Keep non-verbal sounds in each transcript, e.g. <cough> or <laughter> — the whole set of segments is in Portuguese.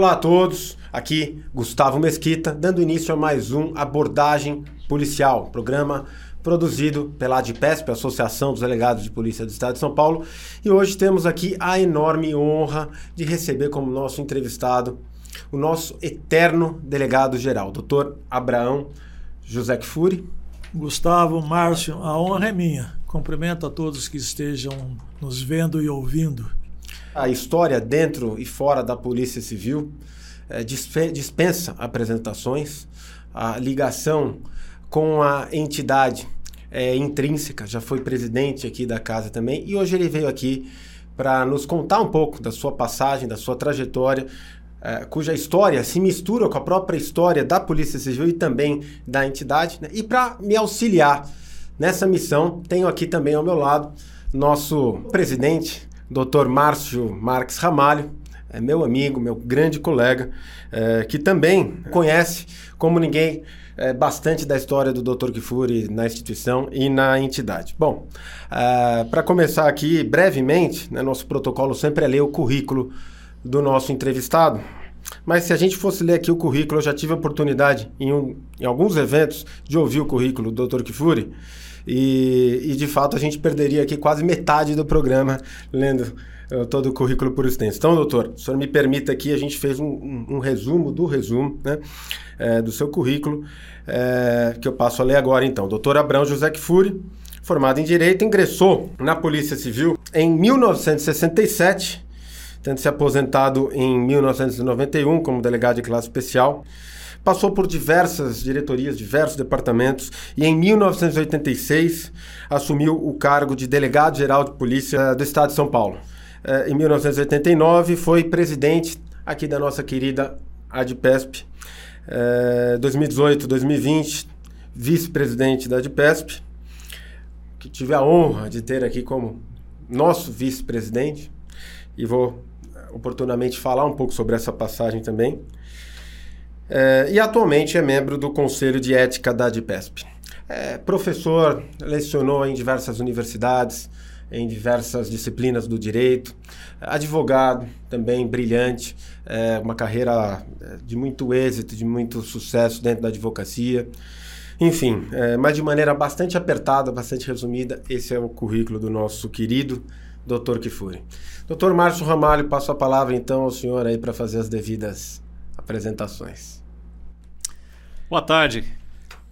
Olá a todos, aqui Gustavo Mesquita, dando início a mais um Abordagem Policial, programa produzido pela ADPESP, Associação dos Delegados de Polícia do Estado de São Paulo. E hoje temos aqui a enorme honra de receber como nosso entrevistado o nosso eterno delegado-geral, doutor Abraão José Kfouri. Gustavo, Márcio, a honra é minha. Cumprimento a todos que estejam nos vendo e ouvindo. A história dentro e fora da Polícia Civil é, dispensa apresentações. A ligação com a entidade é, intrínseca, já foi presidente aqui da casa também, e hoje ele veio aqui para nos contar um pouco da sua passagem, da sua trajetória, é, cuja história se mistura com a própria história da Polícia Civil e também da entidade. Né? E para me auxiliar nessa missão, tenho aqui também ao meu lado nosso presidente, Dr. Márcio Marques Ramalho, é meu amigo, meu grande colega, é, que também conhece, como ninguém, é, bastante da história do Dr. Kifuri na instituição e na entidade. Bom, é, para começar aqui brevemente, né, nosso protocolo sempre é ler o currículo do nosso entrevistado. Mas se a gente fosse ler aqui o currículo, eu já tive a oportunidade em, um, em alguns eventos de ouvir o currículo do Dr. Kifuri. E, e, de fato a gente perderia aqui quase metade do programa lendo uh, todo o currículo por extenso. Então, doutor, o senhor me permita aqui, a gente fez um, um, um resumo do resumo né, é, do seu currículo, é, que eu passo a ler agora então. Doutor Abrão José Kfouri, formado em Direito, ingressou na Polícia Civil em 1967 tendo se aposentado em 1991 como delegado de classe especial. Passou por diversas diretorias, diversos departamentos e em 1986 assumiu o cargo de delegado-geral de polícia do Estado de São Paulo. Eh, em 1989 foi presidente aqui da nossa querida ADPESP. 2018, 2020, vice-presidente da ADPESP, que tive a honra de ter aqui como nosso vice-presidente e vou oportunamente falar um pouco sobre essa passagem também. É, e atualmente é membro do Conselho de Ética da ADPESP. É professor, lecionou em diversas universidades, em diversas disciplinas do direito, advogado também brilhante, é, uma carreira é, de muito êxito, de muito sucesso dentro da advocacia. Enfim, é, mas de maneira bastante apertada, bastante resumida, esse é o currículo do nosso querido Dr. Kifuri. Dr. Márcio Ramalho, passo a palavra então ao senhor aí para fazer as devidas apresentações. Boa tarde,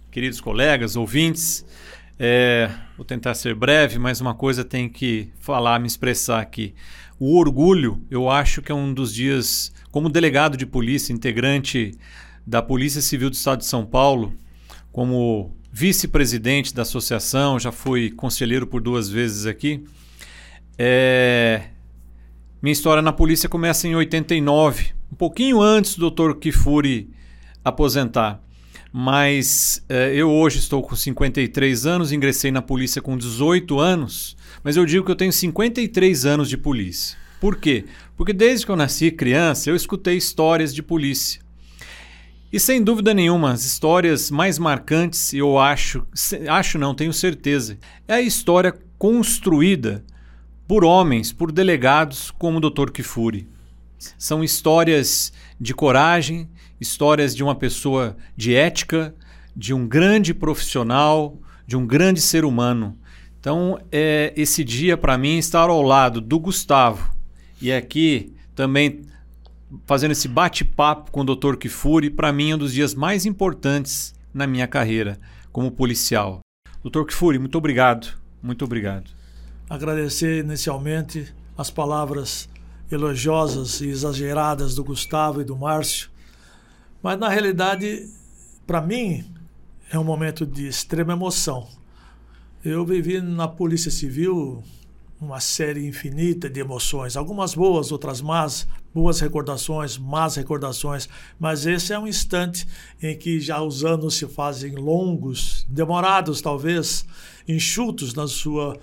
queridos colegas, ouvintes. É, vou tentar ser breve, mas uma coisa tem que falar, me expressar aqui. O orgulho, eu acho que é um dos dias, como delegado de polícia, integrante da Polícia Civil do Estado de São Paulo, como vice-presidente da associação, já fui conselheiro por duas vezes aqui. É... Minha história na polícia começa em 89, um pouquinho antes do Dr. Kifuri aposentar. Mas é, eu hoje estou com 53 anos, ingressei na polícia com 18 anos, mas eu digo que eu tenho 53 anos de polícia. Por quê? Porque desde que eu nasci criança, eu escutei histórias de polícia. E sem dúvida nenhuma, as histórias mais marcantes, eu acho, acho não, tenho certeza, é a história construída por homens, por delegados como o Dr. Kifuri. São histórias de coragem, histórias de uma pessoa de ética, de um grande profissional, de um grande ser humano. Então, é, esse dia para mim estar ao lado do Gustavo e aqui também fazendo esse bate-papo com o Dr. Kifuri, para mim é um dos dias mais importantes na minha carreira como policial. Dr. Kifuri, muito obrigado. Muito obrigado agradecer inicialmente as palavras elogiosas e exageradas do Gustavo e do Márcio, mas na realidade, para mim, é um momento de extrema emoção. Eu vivi na Polícia Civil uma série infinita de emoções, algumas boas, outras más, boas recordações, más recordações, mas esse é um instante em que já os anos se fazem longos, demorados talvez, enxutos na sua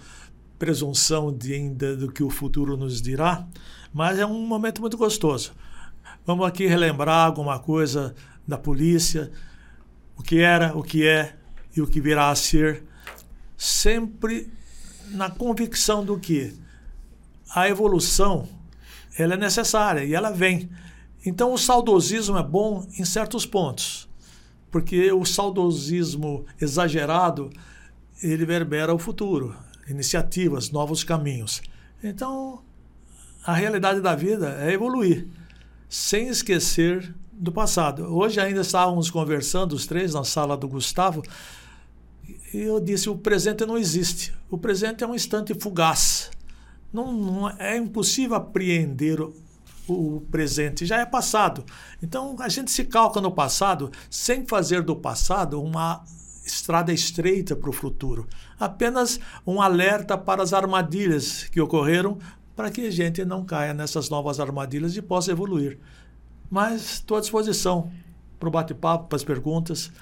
presunção de ainda do que o futuro nos dirá, mas é um momento muito gostoso. Vamos aqui relembrar alguma coisa da polícia, o que era, o que é e o que virá a ser, sempre na convicção do que a evolução ela é necessária e ela vem. Então, o saudosismo é bom em certos pontos, porque o saudosismo exagerado ele verbera o futuro, iniciativas, novos caminhos. Então, a realidade da vida é evoluir, sem esquecer do passado. Hoje ainda estávamos conversando, os três, na sala do Gustavo, e eu disse: o presente não existe. O presente é um instante fugaz. Não, não é impossível apreender o, o presente, já é passado. Então a gente se calca no passado sem fazer do passado uma estrada estreita para o futuro. Apenas um alerta para as armadilhas que ocorreram para que a gente não caia nessas novas armadilhas e possa evoluir. Mas estou à disposição para o bate-papo, para as perguntas.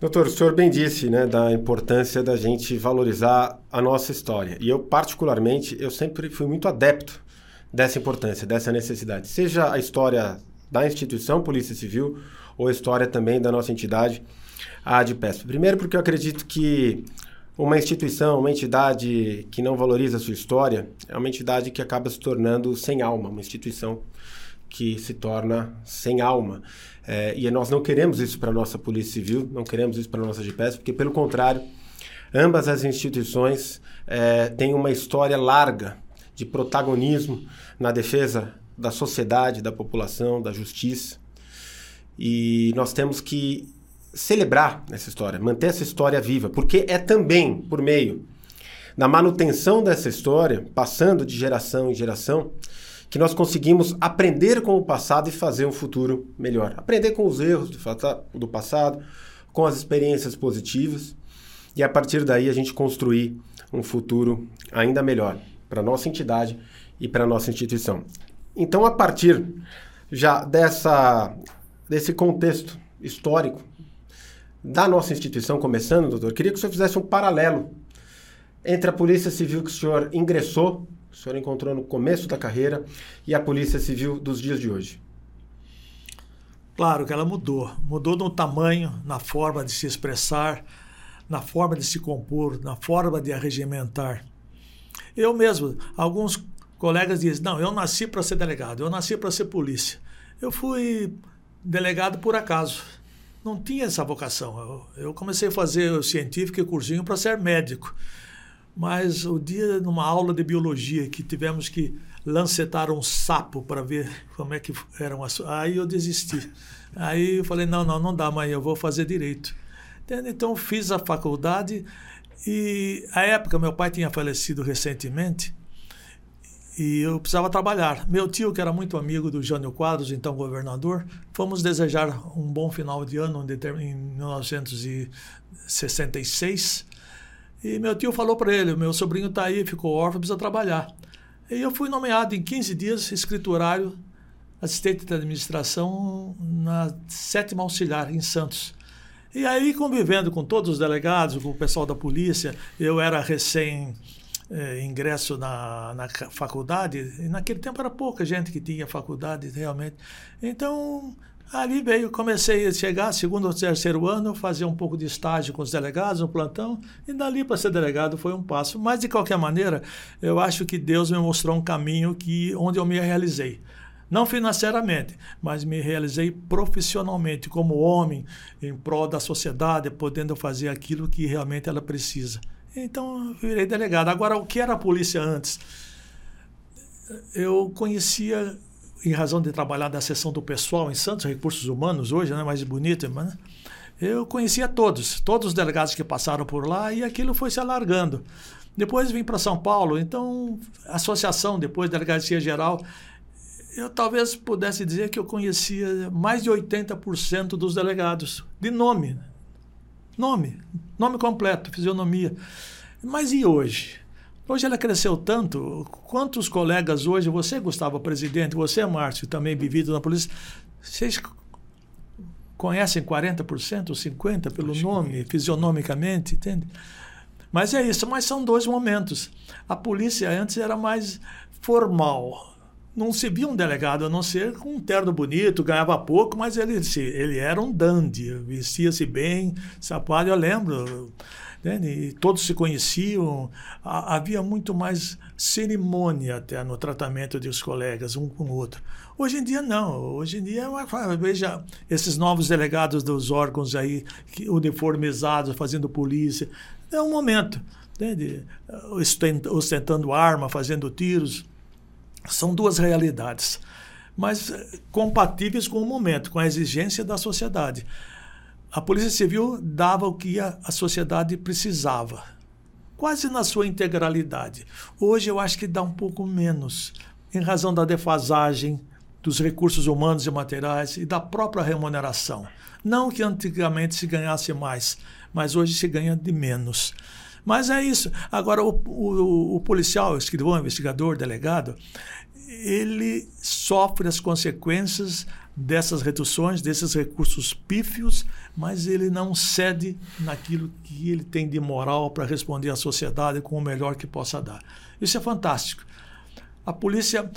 Doutor, o senhor bem disse né, da importância da gente valorizar a nossa história. E eu, particularmente, eu sempre fui muito adepto dessa importância, dessa necessidade. Seja a história da instituição Polícia Civil ou a história também da nossa entidade, a ADPESP. Primeiro porque eu acredito que uma instituição, uma entidade que não valoriza a sua história, é uma entidade que acaba se tornando sem alma, uma instituição que se torna sem alma. É, e nós não queremos isso para a nossa Polícia Civil, não queremos isso para a nossa GPS, porque, pelo contrário, ambas as instituições é, têm uma história larga de protagonismo na defesa da sociedade, da população, da justiça. E nós temos que celebrar essa história, manter essa história viva, porque é também por meio da manutenção dessa história, passando de geração em geração, que nós conseguimos aprender com o passado e fazer um futuro melhor. Aprender com os erros do passado, com as experiências positivas e a partir daí a gente construir um futuro ainda melhor para nossa entidade e para nossa instituição. Então, a partir já dessa, desse contexto histórico da nossa instituição começando, doutor, queria que o senhor fizesse um paralelo entre a Polícia Civil que o senhor ingressou o senhor encontrou no começo da carreira e a Polícia Civil dos dias de hoje? Claro que ela mudou. Mudou no tamanho, na forma de se expressar, na forma de se compor, na forma de arregimentar. Eu mesmo, alguns colegas dizem: não, eu nasci para ser delegado, eu nasci para ser polícia. Eu fui delegado por acaso. Não tinha essa vocação. Eu, eu comecei a fazer o científico e cursinho para ser médico. Mas o dia, numa aula de biologia, que tivemos que lancetar um sapo para ver como é que eram as. Aí eu desisti. Aí eu falei: não, não, não dá, mãe, eu vou fazer direito. Então fiz a faculdade e, à época, meu pai tinha falecido recentemente e eu precisava trabalhar. Meu tio, que era muito amigo do Jânio Quadros, então governador, fomos desejar um bom final de ano em 1966 e meu tio falou para ele: meu sobrinho está aí, ficou órfão, precisa trabalhar. E eu fui nomeado em 15 dias escriturário, assistente de administração na sétima auxiliar, em Santos. E aí, convivendo com todos os delegados, com o pessoal da polícia, eu era recém eh, ingresso na, na faculdade, e naquele tempo era pouca gente que tinha faculdade realmente. Então, Ali veio, comecei a chegar, segundo ou terceiro ano, fazer um pouco de estágio com os delegados no plantão, e dali para ser delegado foi um passo. Mas, de qualquer maneira, eu acho que Deus me mostrou um caminho que, onde eu me realizei. Não financeiramente, mas me realizei profissionalmente, como homem, em prol da sociedade, podendo fazer aquilo que realmente ela precisa. Então, eu virei delegado. Agora, o que era a polícia antes? Eu conhecia em razão de trabalhar da seção do pessoal em Santos, Recursos Humanos, hoje, né, mais bonito, mas, eu conhecia todos, todos os delegados que passaram por lá e aquilo foi se alargando. Depois vim para São Paulo, então, associação, depois Delegacia Geral, eu talvez pudesse dizer que eu conhecia mais de 80% dos delegados, de nome. Nome, nome completo, fisionomia. Mas e hoje? Hoje ela cresceu tanto. Quantos colegas hoje, você, Gustavo, presidente, você, Márcio, também vivido na polícia, vocês conhecem 40%, 50% pelo Acho nome, que... fisionomicamente, entende? Mas é isso, mas são dois momentos. A polícia antes era mais formal. Não se via um delegado, a não ser com um terno bonito, ganhava pouco, mas ele, ele era um dandy, vestia-se bem, sapato. Eu lembro, Entende? E todos se conheciam, havia muito mais cerimônia até no tratamento dos colegas, um com o outro. Hoje em dia, não. Hoje em dia, veja esses novos delegados dos órgãos aí, uniformizados, fazendo polícia. É um momento, entende? ostentando arma, fazendo tiros. São duas realidades, mas eh, compatíveis com o momento, com a exigência da sociedade a Polícia Civil dava o que a, a sociedade precisava, quase na sua integralidade. Hoje eu acho que dá um pouco menos, em razão da defasagem dos recursos humanos e materiais e da própria remuneração. Não que antigamente se ganhasse mais, mas hoje se ganha de menos. Mas é isso. Agora, o, o, o policial, o escrivão, o investigador, o delegado, ele sofre as consequências dessas reduções, desses recursos pífios, mas ele não cede naquilo que ele tem de moral para responder à sociedade com o melhor que possa dar. Isso é fantástico. A polícia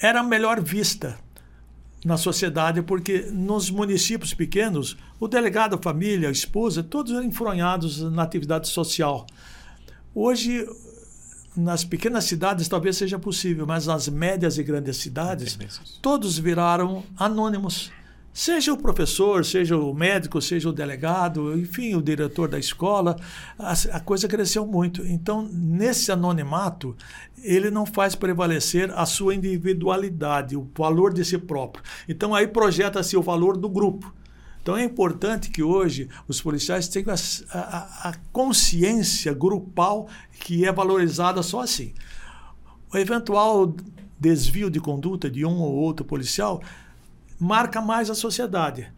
era melhor vista na sociedade porque nos municípios pequenos, o delegado, a família, a esposa, todos eram enfronhados na atividade social. Hoje nas pequenas cidades talvez seja possível, mas nas médias e grandes cidades, todos viraram anônimos. Seja o professor, seja o médico, seja o delegado, enfim, o diretor da escola, a, a coisa cresceu muito. Então, nesse anonimato, ele não faz prevalecer a sua individualidade, o valor de si próprio. Então, aí projeta-se o valor do grupo. Então é importante que hoje os policiais tenham a, a, a consciência grupal que é valorizada só assim. O eventual desvio de conduta de um ou outro policial marca mais a sociedade.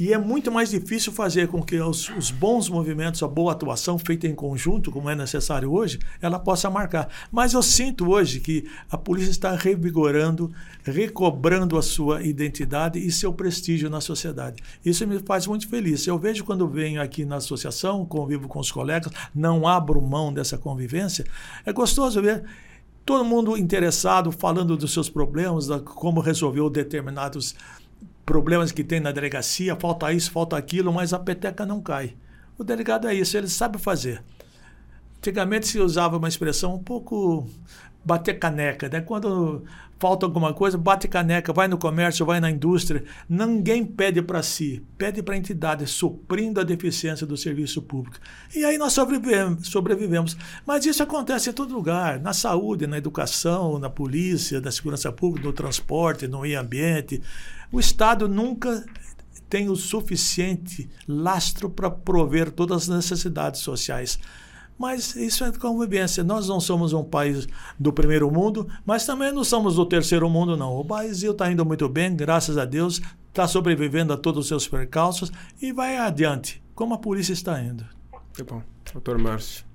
E é muito mais difícil fazer com que os, os, bons movimentos, a boa atuação feita em conjunto, como é necessário hoje, ela possa marcar. Mas eu sinto hoje que a polícia está revigorando, recobrando a sua identidade e seu prestígio na sociedade. Isso me faz muito feliz. Eu vejo quando venho aqui na associação, convivo com os colegas, não abro mão dessa convivência. É gostoso ver todo mundo interessado, falando dos seus problemas, da, como resolveu determinados problemas que tem na delegacia, falta isso, falta aquilo, mas a peteca não cai. O delegado é isso, ele sabe fazer. Antigamente se usava uma expressão um pouco bater caneca, né? Quando falta alguma coisa, bate caneca, vai no comércio, vai na indústria. Ninguém pede para si, pede para a entidade, suprindo a deficiência do serviço público. E aí nós sobrevivemos, sobrevivemos. Mas isso acontece em todo lugar, na saúde, na educação, na polícia, na segurança pública, no transporte, no meio ambiente. O Estado nunca tem o suficiente lastro para prover todas as necessidades sociais. Mas isso é convivência. Nós não somos um país do primeiro mundo, mas também não somos do terceiro mundo, não. O Brasil está indo muito bem, graças a Deus, está sobrevivendo a todos os seus percalços e vai adiante, como a polícia está indo. Muito bom. Doutor Márcio.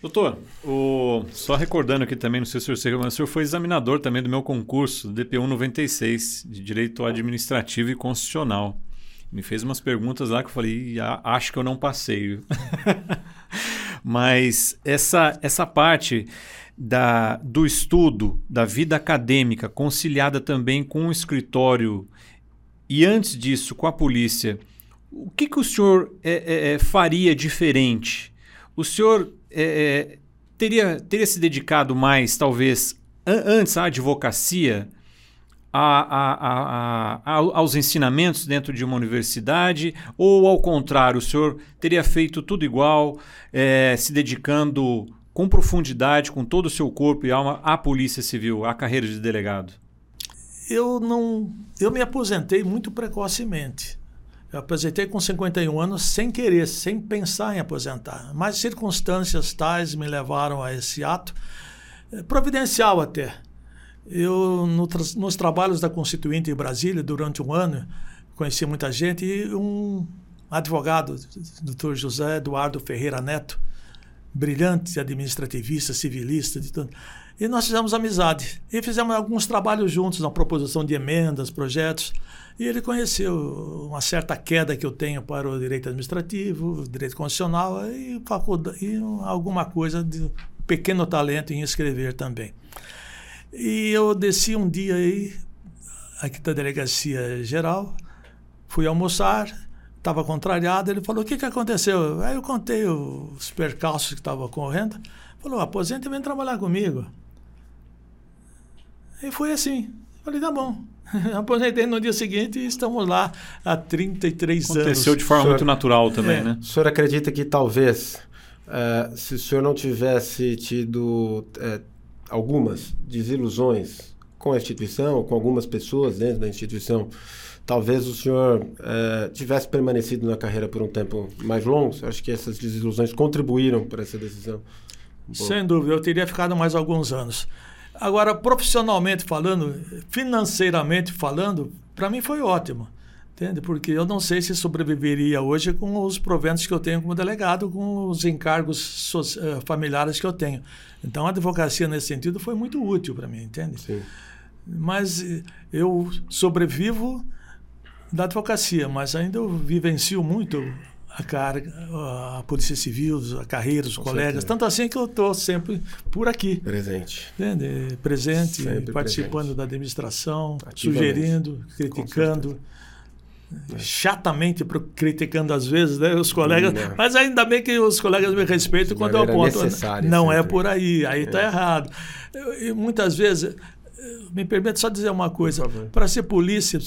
Doutor, o... só recordando aqui também, não sei se o senhor, mas o senhor foi examinador também do meu concurso, DP1 96, de Direito Administrativo e Constitucional. Me fez umas perguntas lá que eu falei, acho que eu não passei. <laughs> Mas essa, essa parte da, do estudo, da vida acadêmica, conciliada também com o escritório e antes disso com a polícia, o que, que o senhor é, é, é faria diferente? O senhor é, é, teria, teria se dedicado mais, talvez, an antes à advocacia? a, a, a, aos ensinamentos dentro de uma universidade? Ou, ao contrário, o senhor teria feito tudo igual, é, se dedicando com profundidade, com todo o seu corpo e alma, à Polícia Civil, à carreira de delegado? Eu não. Eu me aposentei muito precocemente. Eu aposentei com 51 anos sem querer, sem pensar em aposentar. Mas circunstâncias tais me levaram a esse ato, é, providencial até. Eu, no, nos trabalhos da Constituinte em Brasília, durante um ano, conheci muita gente e um advogado, doutor José Eduardo Ferreira Neto, brilhante administrativista, civilista, de tudo. E nós fizemos amizade e fizemos alguns trabalhos juntos na proposição de emendas, projetos. E ele conheceu uma certa queda que eu tenho para o direito administrativo, direito constitucional e, e alguma coisa de pequeno talento em escrever também. E eu desci um dia aí, aqui da delegacia geral, fui almoçar, estava contrariado, ele falou: O que, que aconteceu? Aí eu contei os percalços que estavam ocorrendo. Falou: Aposenta e vem trabalhar comigo. E foi assim. Falei: Tá bom. <laughs> Aposentei no dia seguinte e estamos lá há 33 Aconteceu anos. Aconteceu de forma senhor, muito natural também, é, né? O senhor acredita que talvez, uh, se o senhor não tivesse tido uh, algumas desilusões com a instituição, com algumas pessoas dentro da instituição, talvez o senhor uh, tivesse permanecido na carreira por um tempo mais longo? Acho que essas desilusões contribuíram para essa decisão. Sem dúvida, eu teria ficado mais alguns anos. Agora, profissionalmente falando, financeiramente falando, para mim foi ótimo. Entende? Porque eu não sei se sobreviveria hoje com os proventos que eu tenho como delegado, com os encargos so familiares que eu tenho. Então, a advocacia, nesse sentido, foi muito útil para mim, entende? Sim. Mas eu sobrevivo da advocacia, mas ainda eu vivencio muito a carga, a Polícia Civil, a carreira, os Com colegas. Certeza. Tanto assim que eu estou sempre por aqui. Presente. Entende? Presente, sempre participando presente. da administração, sugerindo, criticando. Chatamente criticando às vezes né, os colegas, Sim, mas ainda bem que os colegas me respeitam quando eu aponto. Não é por aí, aí está é. errado. Eu, muitas vezes, me permite só dizer uma coisa: para ser polícia,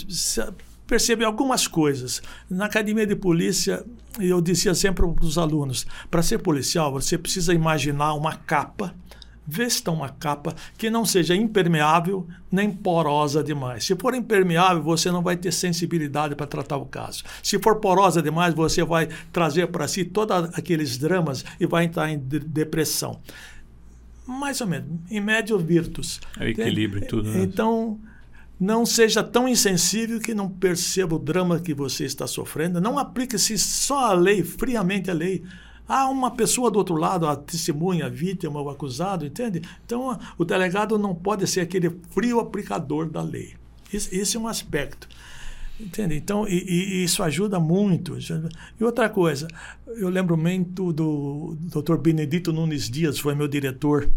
perceber algumas coisas. Na academia de polícia, eu dizia sempre para os alunos: para ser policial, você precisa imaginar uma capa, vesta uma capa que não seja impermeável nem porosa demais. Se for impermeável, você não vai ter sensibilidade para tratar o caso. Se for porosa demais, você vai trazer para si todos aqueles dramas e vai entrar em depressão. Mais ou menos, em médio virtus. É o equilíbrio e tudo. Né? Então, não seja tão insensível que não perceba o drama que você está sofrendo. Não aplique-se só a lei, friamente a lei. Há uma pessoa do outro lado, a testemunha, a vítima, o acusado, entende? Então, o delegado não pode ser aquele frio aplicador da lei. Esse, é um aspecto. Entende? Então, e, e, isso ajuda muito. E outra coisa, eu lembro muito do Dr. Benedito Nunes Dias, foi meu diretor,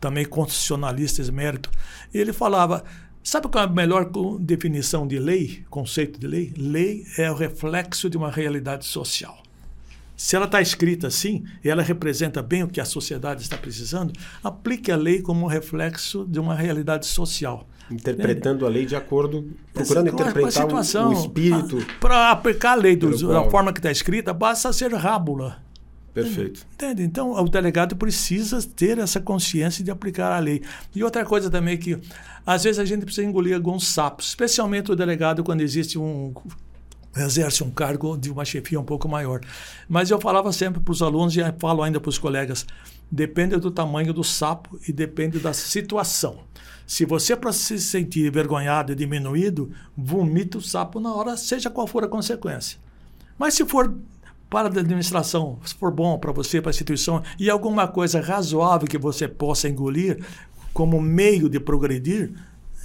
também constitucionalista emérito. Ele falava Sabe qual é a melhor definição de lei, conceito de lei? Lei é o reflexo de uma realidade social. Se ela está escrita assim e ela representa bem o que a sociedade está precisando, aplique a lei como um reflexo de uma realidade social. Interpretando a lei de acordo, procurando interpretar o, o espírito. Para aplicar a lei do, da forma que está escrita, basta ser rábula. Perfeito. Entende? Então, o delegado precisa ter essa consciência de aplicar a lei. E outra coisa também que, às vezes, a gente precisa engolir alguns sapos, especialmente o delegado quando existe um exerce um cargo de uma chefia um pouco maior. Mas eu falava sempre para os alunos e falo ainda para os colegas, depende do tamanho do sapo e depende da situação. Se você para se sentir envergonhado e diminuído, vomita o sapo na hora, seja qual for a consequência. Mas se for para a administração, se for bom para você, para a instituição, e alguma coisa razoável que você possa engolir como meio de progredir,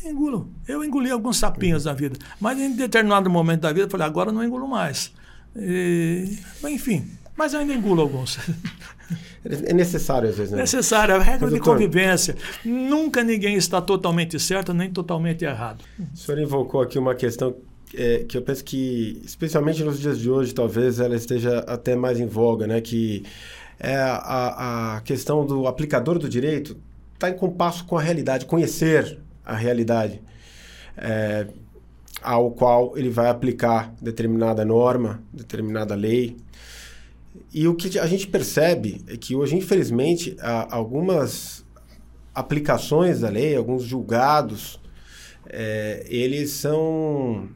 engulo. Eu engoli alguns sapinhos na vida, mas em determinado momento da vida eu falei, agora não engulo mais. E, enfim, mas eu ainda engulo alguns. <laughs> É necessário às vezes, né? Necessário, é a regra mas, de doutor, convivência. Nunca ninguém está totalmente certo nem totalmente errado. O senhor invocou aqui uma questão é, que eu penso que, especialmente nos dias de hoje, talvez ela esteja até mais em voga, né? Que é a, a questão do aplicador do direito está em compasso com a realidade, conhecer a realidade é, ao qual ele vai aplicar determinada norma, determinada lei. E o que a gente percebe é que hoje, infelizmente, algumas aplicações da lei, alguns julgados, é, eles são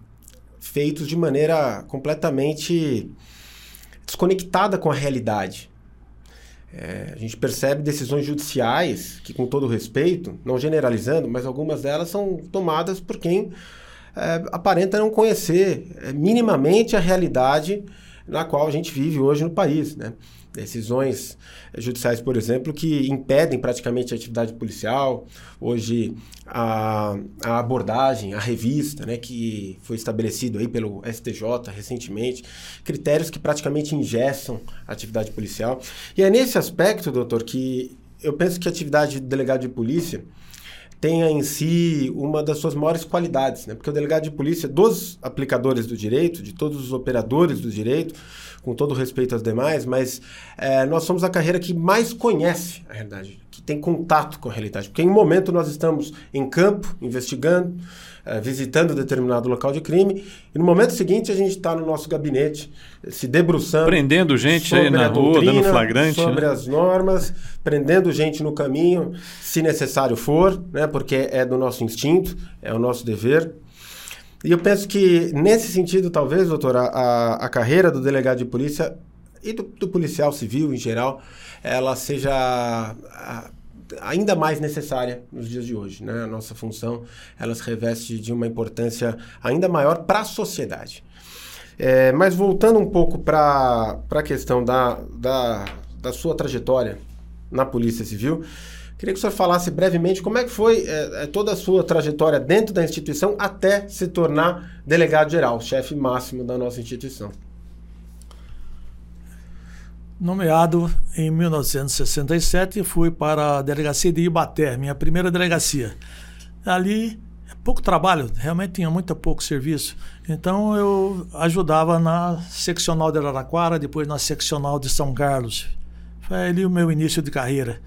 feitos de maneira completamente desconectada com a realidade. É, a gente percebe decisões judiciais que, com todo respeito, não generalizando, mas algumas delas são tomadas por quem é, aparenta não conhecer é, minimamente a realidade na qual a gente vive hoje no país. Né? Decisões judiciais, por exemplo, que impedem praticamente a atividade policial. Hoje, a, a abordagem, a revista, né, que foi estabelecido aí pelo STJ recentemente, critérios que praticamente ingessam a atividade policial. E é nesse aspecto, doutor, que eu penso que a atividade de delegado de polícia tenha em si uma das suas maiores qualidades, né? Porque o delegado de polícia, dos aplicadores do direito, de todos os operadores do direito, com todo respeito aos demais, mas é, nós somos a carreira que mais conhece a realidade, que tem contato com a realidade. Porque em um momento nós estamos em campo, investigando, é, visitando determinado local de crime, e no momento seguinte a gente está no nosso gabinete, se debruçando. Prendendo gente aí na rua, doutrina, dando flagrante. Sobre né? as normas, prendendo gente no caminho, se necessário for, né, porque é do nosso instinto, é o nosso dever. E eu penso que, nesse sentido, talvez, doutor, a, a carreira do delegado de polícia e do, do policial civil em geral, ela seja ainda mais necessária nos dias de hoje. Né? A nossa função ela se reveste de uma importância ainda maior para a sociedade. É, mas voltando um pouco para a questão da, da, da sua trajetória na Polícia Civil, Queria que o senhor falasse brevemente como é que foi é, toda a sua trajetória dentro da instituição até se tornar delegado-geral, chefe máximo da nossa instituição. Nomeado em 1967, fui para a delegacia de Ibaté, minha primeira delegacia. Ali, pouco trabalho, realmente tinha muito pouco serviço. Então, eu ajudava na seccional de Araraquara, depois na seccional de São Carlos. Foi ali o meu início de carreira.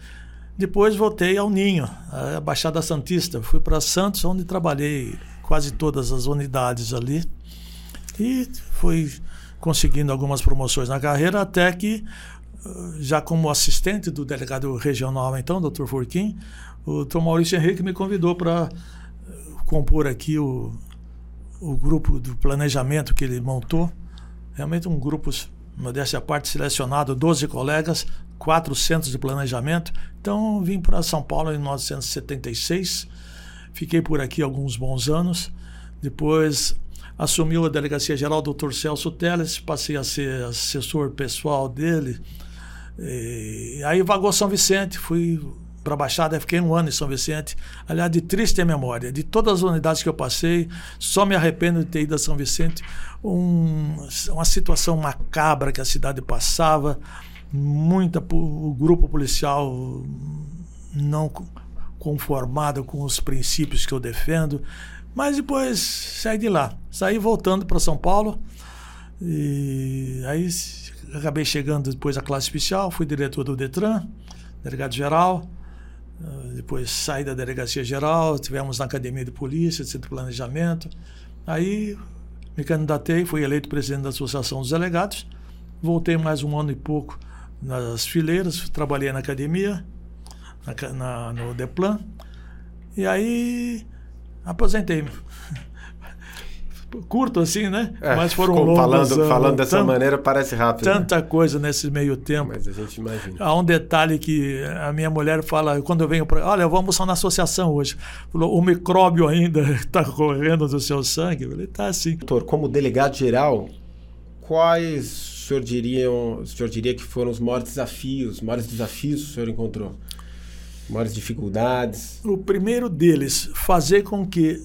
Depois voltei ao Ninho, a Baixada Santista. Fui para Santos, onde trabalhei quase todas as unidades ali. E fui conseguindo algumas promoções na carreira, até que, ah, já como assistente do delegado regional, então, Dr. Furquim, o Dr. Maurício Henrique me convidou para ah, compor aqui o, o grupo do planejamento que ele montou. Realmente um grupo, modéstia à parte, selecionado, 12 colegas, quatro centros de planejamento. Então vim para São Paulo em 1976, fiquei por aqui alguns bons anos. Depois assumiu a Delegacia Geral o. Celso Teles, passei a ser assessor pessoal dele. E aí vagou São Vicente, fui para a Baixada, fiquei um ano em São Vicente. Aliás, de triste memória, de todas as unidades que eu passei, só me arrependo de ter ido a São Vicente. Um, uma situação macabra que a cidade passava muita o grupo policial não conformado com os princípios que eu defendo, mas depois saí de lá, saí voltando para São Paulo e aí acabei chegando depois à classe especial, fui diretor do Detran, delegado geral, ah, depois saí da delegacia geral, tivemos na academia de polícia, centro de planejamento, aí me candidatei, fui eleito presidente da associação dos delegados, voltei mais um ano e pouco nas fileiras, trabalhei na academia, na, na, no Deplan, e aí aposentei-me. Curto assim, né? É, Mas foram longos falando, falando dessa tant, maneira parece rápido. Né? Tanta né? coisa nesse meio tempo. Mas a gente imagina. Há um detalhe que a minha mulher fala quando eu venho para, olha, eu vou almoçar na associação hoje. Falou, o micróbio ainda está <laughs> correndo do seu sangue. Eu falei, tá assim. Doutor, como delegado geral, quais o senhor, diria, o senhor diria que foram os maiores desafios, os maiores desafios que o senhor encontrou? Maiores dificuldades? O primeiro deles, fazer com que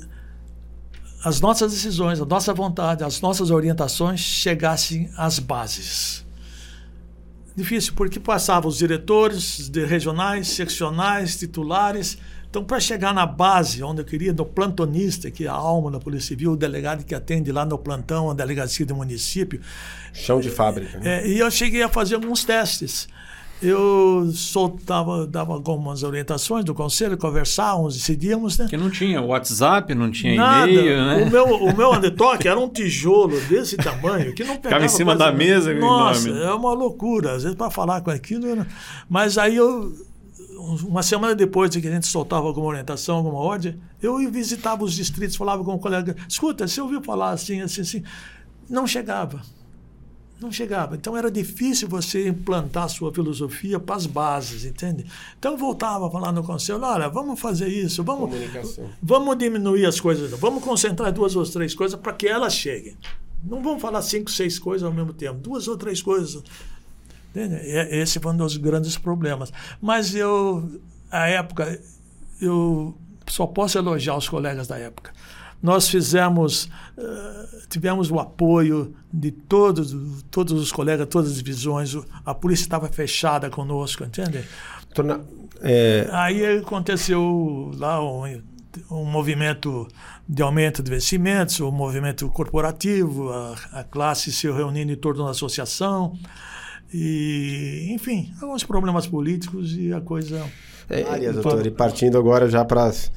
as nossas decisões, a nossa vontade, as nossas orientações chegassem às bases. Difícil, porque passavam os diretores de regionais, seccionais, titulares, então, para chegar na base, onde eu queria, no plantonista, que é a alma da Polícia Civil, o delegado que atende lá no plantão, a delegacia do município. Chão de fábrica. Né? É, e eu cheguei a fazer alguns testes. Eu soltava, dava algumas orientações do conselho, conversávamos, decidíamos, né? Que não tinha WhatsApp, não tinha e-mail, né? O meu, o meu andetoque era um tijolo desse tamanho que não pegava. Ficava em cima da mesa. Nossa, enorme. é uma loucura. Às vezes para falar com aquilo. Mas aí eu uma semana depois de que a gente soltava alguma orientação, alguma ordem, eu visitava os distritos, falava com o colega, escuta, você ouviu falar assim, assim, assim. Não chegava. Não chegava. Então era difícil você implantar a sua filosofia para as bases, entende? Então eu voltava a falar no conselho, olha, vamos fazer isso, vamos, vamos diminuir as coisas, vamos concentrar duas ou três coisas para que elas cheguem. Não vamos falar cinco, seis coisas ao mesmo tempo, duas ou três coisas esse foi um dos grandes problemas. Mas eu, a época, eu só posso elogiar os colegas da época. Nós fizemos, uh, tivemos o apoio de todos, todos os colegas, todas as divisões. A polícia estava fechada conosco, entende? Torna, é... Aí aconteceu lá um, um, movimento de aumento de investimentos, o um movimento corporativo, a, a classe se reunindo em torno da associação. E, enfim, alguns problemas políticos e a coisa. É, Áreas, doutor, e partindo agora já para as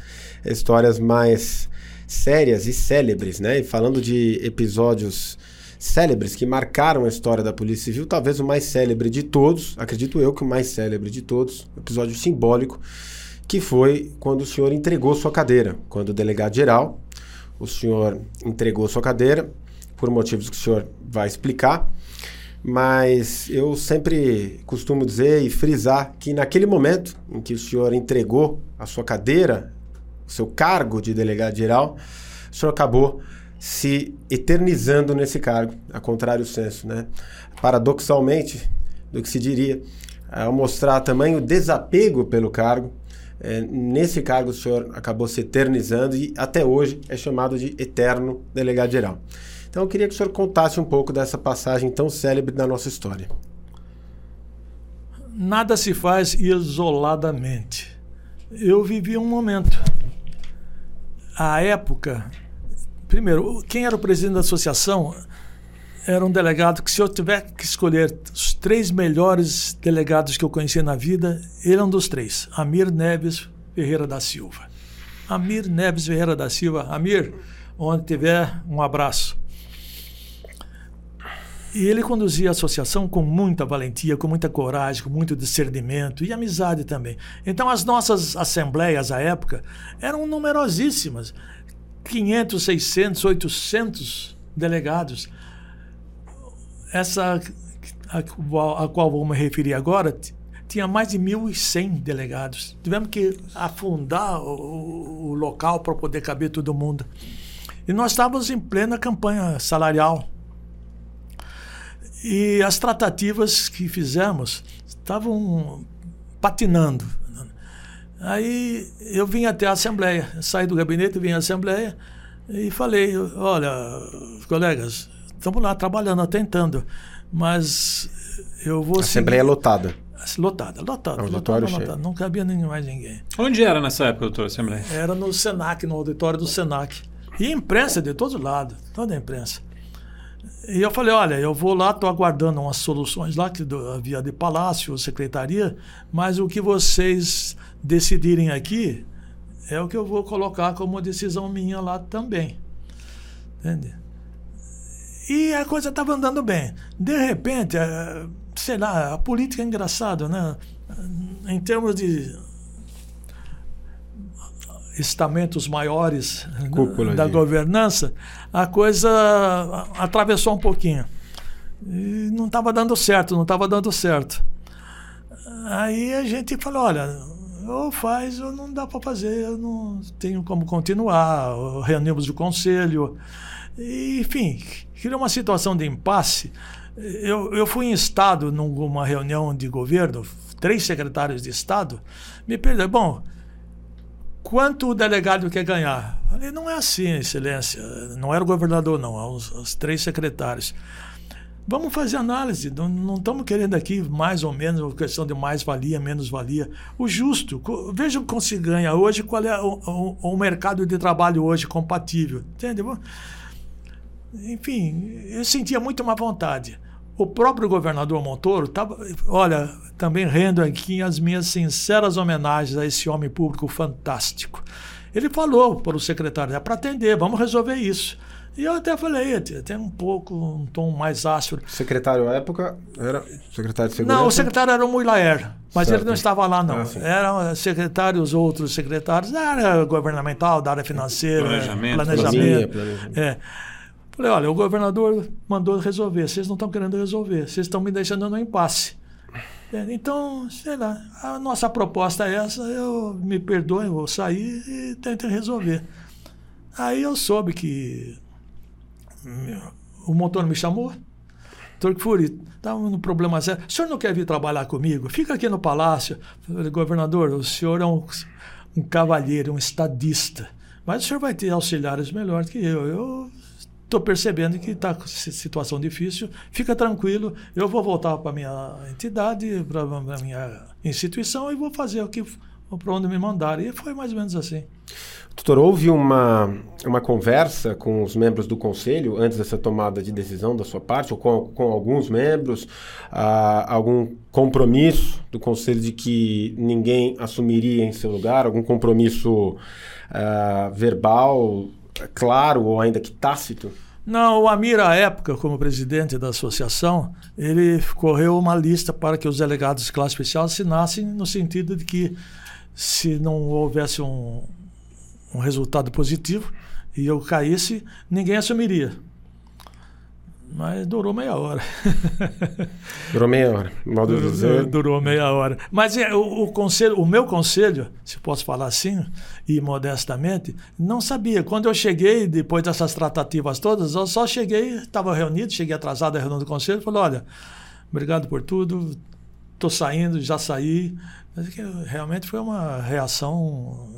histórias mais sérias e célebres, né? E falando de episódios célebres que marcaram a história da Polícia Civil, talvez o mais célebre de todos, acredito eu que o mais célebre de todos, episódio simbólico, que foi quando o senhor entregou sua cadeira, quando o delegado geral, o senhor entregou sua cadeira, por motivos que o senhor vai explicar, mas eu sempre costumo dizer e frisar que naquele momento em que o senhor entregou a sua cadeira, seu cargo de delegado geral, o senhor acabou se eternizando nesse cargo, a contrário senso, né? Paradoxalmente, do que se diria, ao mostrar tamanho desapego pelo cargo, é, nesse cargo o senhor acabou se eternizando e até hoje é chamado de eterno delegado geral. Então eu queria que o senhor contasse um pouco dessa passagem tão célebre da nossa história. Nada se faz isoladamente. Eu vivi um momento. A época, primeiro, quem era o presidente da associação era um delegado que, se eu tiver que escolher os três melhores delegados que eu conheci na vida, ele é um dos três: Amir Neves Ferreira da Silva. Amir Neves Ferreira da Silva. Amir, onde tiver, um abraço. E ele conduzia a associação com muita valentia, com muita coragem, com muito discernimento e amizade também. Então, as nossas assembleias à época eram numerosíssimas 500, 600, 800 delegados. Essa a, a qual vou me referir agora tinha mais de 1.100 delegados. Tivemos que afundar o, o local para poder caber todo mundo. E nós estávamos em plena campanha salarial e as tratativas que fizemos estavam patinando. Aí eu vim até a Assembleia, saí do gabinete, vim à Assembleia e falei: olha, colegas, estamos lá trabalhando, tentando, mas eu vou. A Assembleia é lotada. Lotada, lotada. É lotada, lotada. Não cabia nem mais ninguém. Onde era nessa época, doutor, a Assembleia? Era no Senac, no auditório do Senac. E imprensa de todo lado, toda a imprensa. E eu falei, olha, eu vou lá, estou aguardando umas soluções lá, que havia de palácio, secretaria, mas o que vocês decidirem aqui é o que eu vou colocar como decisão minha lá também. Entende? E a coisa estava andando bem. De repente, é, sei lá, a política é engraçada, né? Em termos de estamentos maiores Cúpula da de... governança, a coisa atravessou um pouquinho. E não estava dando certo, não estava dando certo. Aí a gente falou, olha, ou faz ou não dá para fazer, eu não tenho como continuar. Reunimos o conselho. E, enfim, criou uma situação de impasse. Eu, eu fui em Estado numa reunião de governo, três secretários de Estado, me perderam. Bom, quanto o delegado quer ganhar? Falei, não é assim, excelência. Não era o governador, não, é os, os três secretários. Vamos fazer análise. Não, estamos querendo aqui mais ou menos questão de mais valia, menos valia. O justo. Veja como se ganha hoje, qual é o, o, o mercado de trabalho hoje compatível. Entende? Enfim, eu sentia muito má vontade. O próprio governador Montoro estava, olha, também rendo aqui as minhas sinceras homenagens a esse homem público fantástico. Ele falou para o secretário, é para atender, vamos resolver isso. E eu até falei, até um pouco, um tom mais áspero. Secretário à época era secretário de segurança? Não, o secretário era o Muilaer, mas certo. ele não estava lá não. Ah, Eram secretários, outros secretários da área governamental, da área financeira, planejamento. planejamento. planejamento. É. Falei, olha, o governador mandou resolver, vocês não estão querendo resolver, vocês estão me deixando no impasse. É, então, sei lá, a nossa proposta é essa, eu me perdoe, vou sair e tento resolver. Aí eu soube que o motor me chamou, Turco está no problema sério. O senhor não quer vir trabalhar comigo? Fica aqui no palácio. Falei, governador, o senhor é um, um cavalheiro, um estadista. Mas o senhor vai ter auxiliares melhores que eu. Eu estou percebendo que está situação difícil, fica tranquilo, eu vou voltar para a minha entidade, para minha instituição e vou fazer o que para onde me mandaram. E foi mais ou menos assim. Doutor, houve uma, uma conversa com os membros do conselho antes dessa tomada de decisão da sua parte, ou com, com alguns membros, ah, algum compromisso do conselho de que ninguém assumiria em seu lugar, algum compromisso ah, verbal, claro ou ainda que tácito? Não, o Amir, à época, como presidente da associação, ele correu uma lista para que os delegados de classe especial assinassem no sentido de que se não houvesse um, um resultado positivo e eu caísse, ninguém assumiria. Mas durou meia hora. <laughs> Durou meia hora, modo durou, dizer. Durou meia hora. Mas é, o, o, conselho, o meu conselho, se posso falar assim, e modestamente, não sabia. Quando eu cheguei, depois dessas tratativas todas, eu só cheguei, estava reunido, cheguei atrasado à reunião do conselho, falei, olha, obrigado por tudo, estou saindo, já saí. Mas é realmente foi uma reação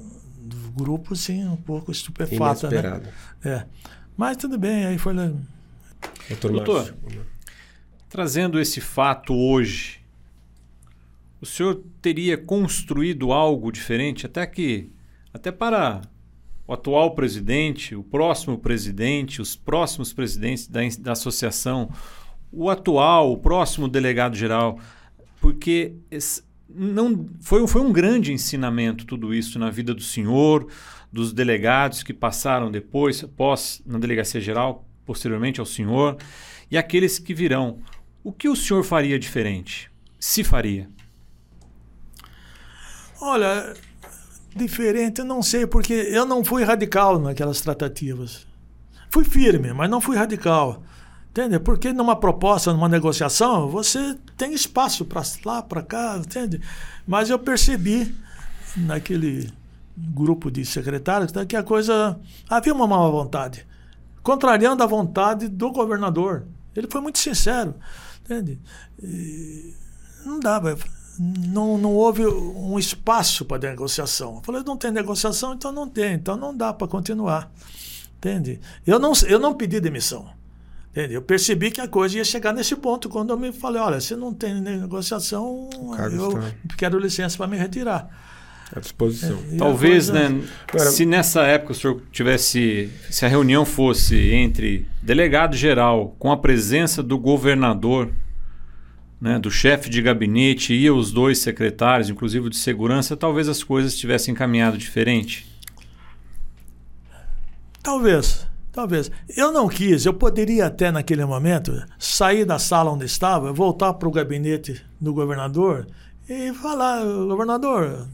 do grupo, sim, um pouco estupefata. Né? É. Mas tudo bem, aí foi Doutor, Doutor trazendo esse fato hoje, o senhor teria construído algo diferente, até que, até para o atual presidente, o próximo presidente, os próximos presidentes da, da associação, o atual, o próximo delegado geral, porque esse, não foi, foi um grande ensinamento tudo isso na vida do senhor, dos delegados que passaram depois, após na delegacia geral, posteriormente ao senhor, e aqueles que virão. O que o senhor faria diferente? Se faria? Olha, diferente, eu não sei, porque eu não fui radical naquelas tratativas. Fui firme, mas não fui radical. Entende? Porque numa proposta, numa negociação, você tem espaço para lá, para cá, entende? Mas eu percebi naquele grupo de secretários que a coisa havia uma má vontade contrariando a vontade do governador. Ele foi muito sincero. Entende? E não dava. Não, não houve um espaço para negociação. Eu falei, não tem negociação, então não tem. Então não dá para continuar. Entende? Eu não, eu não pedi demissão. Entende? Eu percebi que a coisa ia chegar nesse ponto quando eu me falei, olha, se não tem negociação, eu quero licença para me retirar à disposição. É, Talvez, coisa... né, Agora, se nessa época o senhor tivesse, se a reunião fosse entre delegado geral com a presença do governador, né, do chefe de gabinete e os dois secretários, inclusive de segurança, talvez as coisas tivessem caminhado diferente. Talvez, talvez. Eu não quis, eu poderia até naquele momento sair da sala onde estava, voltar para o gabinete do governador e falar, governador,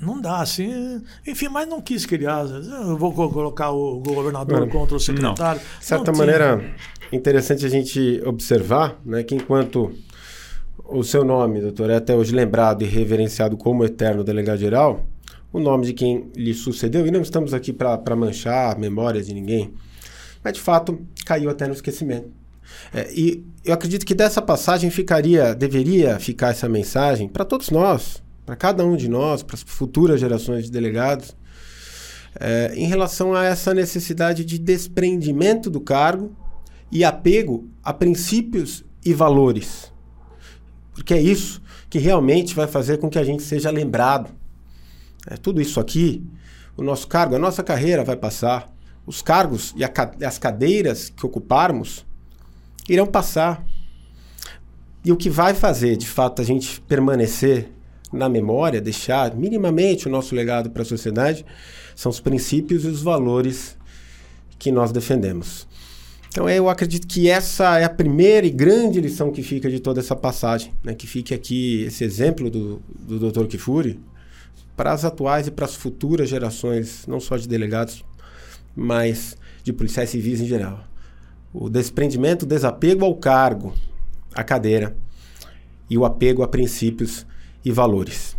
não dá, assim. Enfim, mas não quis criar. Eu vou colocar o governador contra o secretário. De certa não maneira, tinha. interessante a gente observar né, que enquanto o seu nome, doutor, é até hoje lembrado e reverenciado como eterno delegado-geral, o nome de quem lhe sucedeu, e não estamos aqui para manchar a memória de ninguém, mas de fato caiu até no esquecimento. É, e eu acredito que dessa passagem ficaria, deveria ficar essa mensagem para todos nós, para cada um de nós, para as futuras gerações de delegados, é, em relação a essa necessidade de desprendimento do cargo e apego a princípios e valores. Porque é isso que realmente vai fazer com que a gente seja lembrado. É, tudo isso aqui, o nosso cargo, a nossa carreira vai passar, os cargos e a, as cadeiras que ocuparmos irão passar. E o que vai fazer, de fato, a gente permanecer na memória, deixar minimamente o nosso legado para a sociedade, são os princípios e os valores que nós defendemos. Então eu acredito que essa é a primeira e grande lição que fica de toda essa passagem, né? que fique aqui esse exemplo do, do Dr. Kifuri para as atuais e para as futuras gerações, não só de delegados, mas de policiais civis em geral. O desprendimento, o desapego ao cargo, à cadeira e o apego a princípios e valores.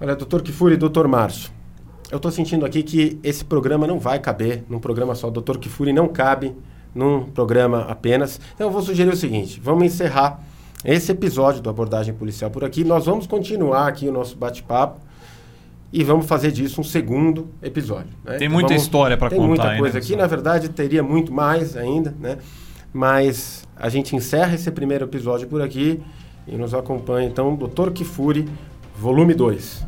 Olha, doutor Kifuri e doutor Márcio, eu estou sentindo aqui que esse programa não vai caber num programa só. Doutor Kifuri não cabe num programa apenas. Então eu vou sugerir o seguinte: vamos encerrar esse episódio do Abordagem Policial por aqui. Nós vamos continuar aqui o nosso bate-papo e vamos fazer disso um segundo episódio. Né? Tem muita vamos, história para contar. Tem muita coisa aqui, na verdade teria muito mais ainda, né? Mas a gente encerra esse primeiro episódio por aqui e nos acompanha então Dr. Kifuri, volume 2.